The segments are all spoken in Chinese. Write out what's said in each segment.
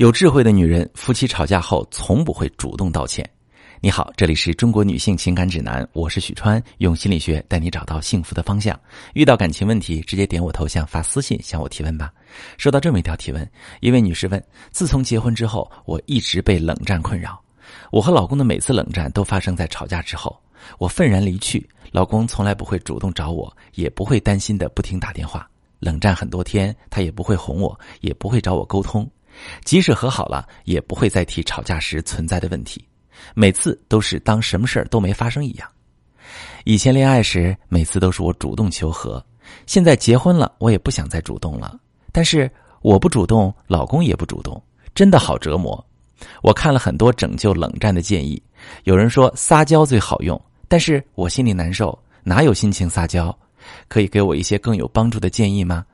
有智慧的女人，夫妻吵架后从不会主动道歉。你好，这里是中国女性情感指南，我是许川，用心理学带你找到幸福的方向。遇到感情问题，直接点我头像发私信向我提问吧。收到这么一条提问，一位女士问：自从结婚之后，我一直被冷战困扰。我和老公的每次冷战都发生在吵架之后，我愤然离去，老公从来不会主动找我，也不会担心的不停打电话。冷战很多天，他也不会哄我，也不会找我沟通。即使和好了，也不会再提吵架时存在的问题，每次都是当什么事儿都没发生一样。以前恋爱时，每次都是我主动求和，现在结婚了，我也不想再主动了。但是我不主动，老公也不主动，真的好折磨。我看了很多拯救冷战的建议，有人说撒娇最好用，但是我心里难受，哪有心情撒娇？可以给我一些更有帮助的建议吗？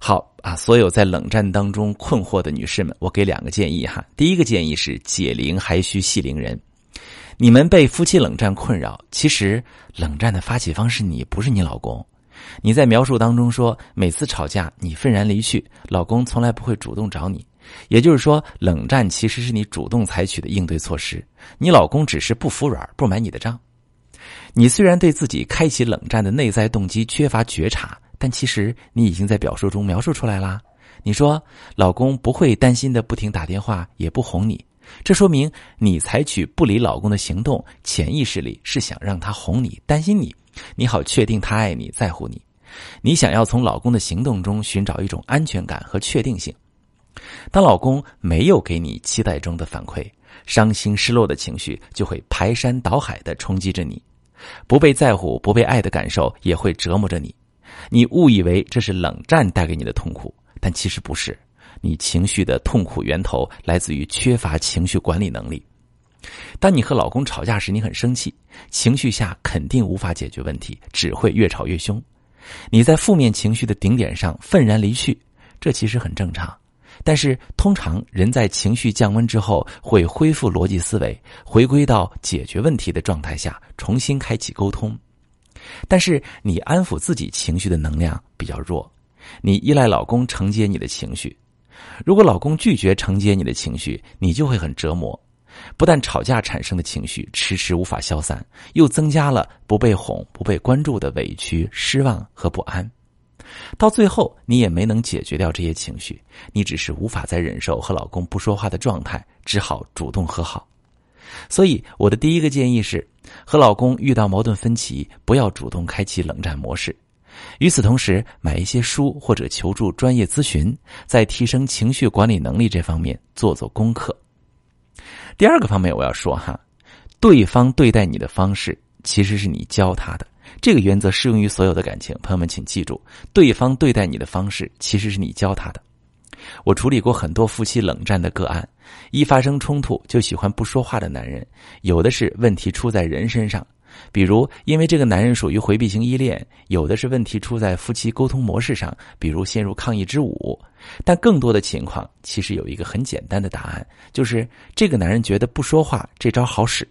好啊，所有在冷战当中困惑的女士们，我给两个建议哈。第一个建议是解铃还须系铃人。你们被夫妻冷战困扰，其实冷战的发起方是你，不是你老公。你在描述当中说，每次吵架你愤然离去，老公从来不会主动找你。也就是说，冷战其实是你主动采取的应对措施，你老公只是不服软，不买你的账。你虽然对自己开启冷战的内在动机缺乏觉察，但其实你已经在表述中描述出来啦。你说老公不会担心的不停打电话，也不哄你，这说明你采取不理老公的行动，潜意识里是想让他哄你、担心你，你好确定他爱你、在乎你。你想要从老公的行动中寻找一种安全感和确定性。当老公没有给你期待中的反馈，伤心失落的情绪就会排山倒海的冲击着你。不被在乎、不被爱的感受也会折磨着你，你误以为这是冷战带给你的痛苦，但其实不是。你情绪的痛苦源头来自于缺乏情绪管理能力。当你和老公吵架时，你很生气，情绪下肯定无法解决问题，只会越吵越凶。你在负面情绪的顶点上愤然离去，这其实很正常。但是，通常人在情绪降温之后，会恢复逻辑思维，回归到解决问题的状态下，重新开启沟通。但是，你安抚自己情绪的能量比较弱，你依赖老公承接你的情绪。如果老公拒绝承接你的情绪，你就会很折磨。不但吵架产生的情绪迟迟无法消散，又增加了不被哄、不被关注的委屈、失望和不安。到最后，你也没能解决掉这些情绪，你只是无法再忍受和老公不说话的状态，只好主动和好。所以，我的第一个建议是，和老公遇到矛盾分歧，不要主动开启冷战模式。与此同时，买一些书或者求助专业咨询，在提升情绪管理能力这方面做做功课。第二个方面，我要说哈，对方对待你的方式，其实是你教他的。这个原则适用于所有的感情，朋友们请记住，对方对待你的方式其实是你教他的。我处理过很多夫妻冷战的个案，一发生冲突就喜欢不说话的男人，有的是问题出在人身上，比如因为这个男人属于回避型依恋；有的是问题出在夫妻沟通模式上，比如陷入抗议之舞。但更多的情况其实有一个很简单的答案，就是这个男人觉得不说话这招好使。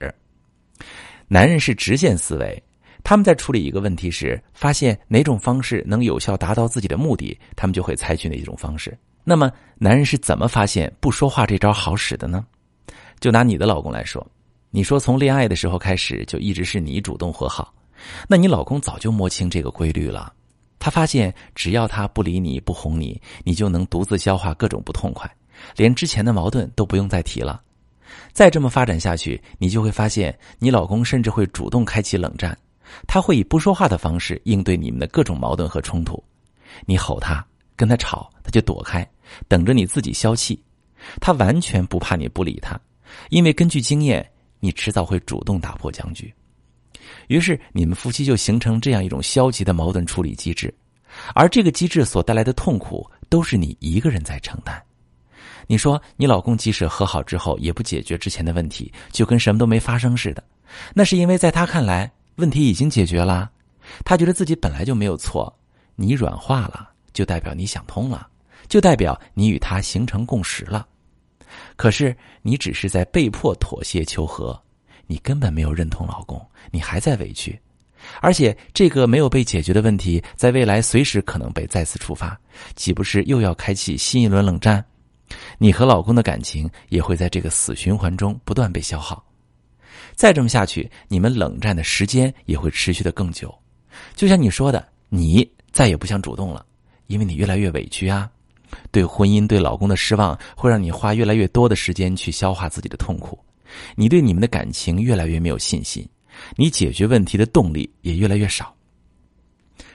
男人是直线思维。他们在处理一个问题时，发现哪种方式能有效达到自己的目的，他们就会采取哪一种方式。那么，男人是怎么发现不说话这招好使的呢？就拿你的老公来说，你说从恋爱的时候开始就一直是你主动和好，那你老公早就摸清这个规律了。他发现只要他不理你不哄你，你就能独自消化各种不痛快，连之前的矛盾都不用再提了。再这么发展下去，你就会发现你老公甚至会主动开启冷战。他会以不说话的方式应对你们的各种矛盾和冲突，你吼他，跟他吵，他就躲开，等着你自己消气。他完全不怕你不理他，因为根据经验，你迟早会主动打破僵局。于是你们夫妻就形成这样一种消极的矛盾处理机制，而这个机制所带来的痛苦都是你一个人在承担。你说你老公即使和好之后也不解决之前的问题，就跟什么都没发生似的，那是因为在他看来。问题已经解决了，他觉得自己本来就没有错。你软化了，就代表你想通了，就代表你与他形成共识了。可是你只是在被迫妥协求和，你根本没有认同老公，你还在委屈，而且这个没有被解决的问题，在未来随时可能被再次触发，岂不是又要开启新一轮冷战？你和老公的感情也会在这个死循环中不断被消耗。再这么下去，你们冷战的时间也会持续的更久。就像你说的，你再也不想主动了，因为你越来越委屈啊。对婚姻、对老公的失望，会让你花越来越多的时间去消化自己的痛苦。你对你们的感情越来越没有信心，你解决问题的动力也越来越少。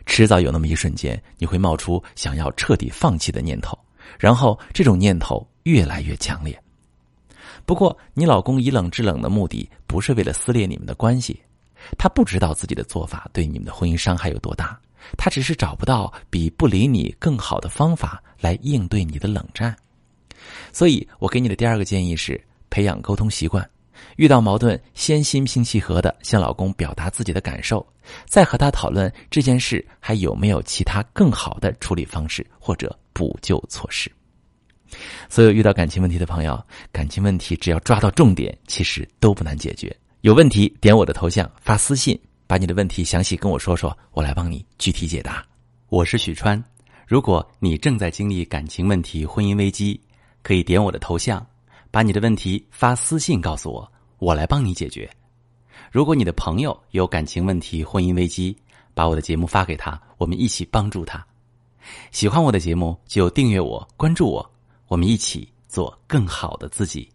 迟早有那么一瞬间，你会冒出想要彻底放弃的念头，然后这种念头越来越强烈。不过，你老公以冷制冷的目的不是为了撕裂你们的关系，他不知道自己的做法对你们的婚姻伤害有多大，他只是找不到比不理你更好的方法来应对你的冷战。所以我给你的第二个建议是培养沟通习惯。遇到矛盾，先心平气和的向老公表达自己的感受，再和他讨论这件事还有没有其他更好的处理方式或者补救措施。所有遇到感情问题的朋友，感情问题只要抓到重点，其实都不难解决。有问题点我的头像发私信，把你的问题详细跟我说说，我来帮你具体解答。我是许川，如果你正在经历感情问题、婚姻危机，可以点我的头像。把你的问题发私信告诉我，我来帮你解决。如果你的朋友有感情问题、婚姻危机，把我的节目发给他，我们一起帮助他。喜欢我的节目就订阅我、关注我，我们一起做更好的自己。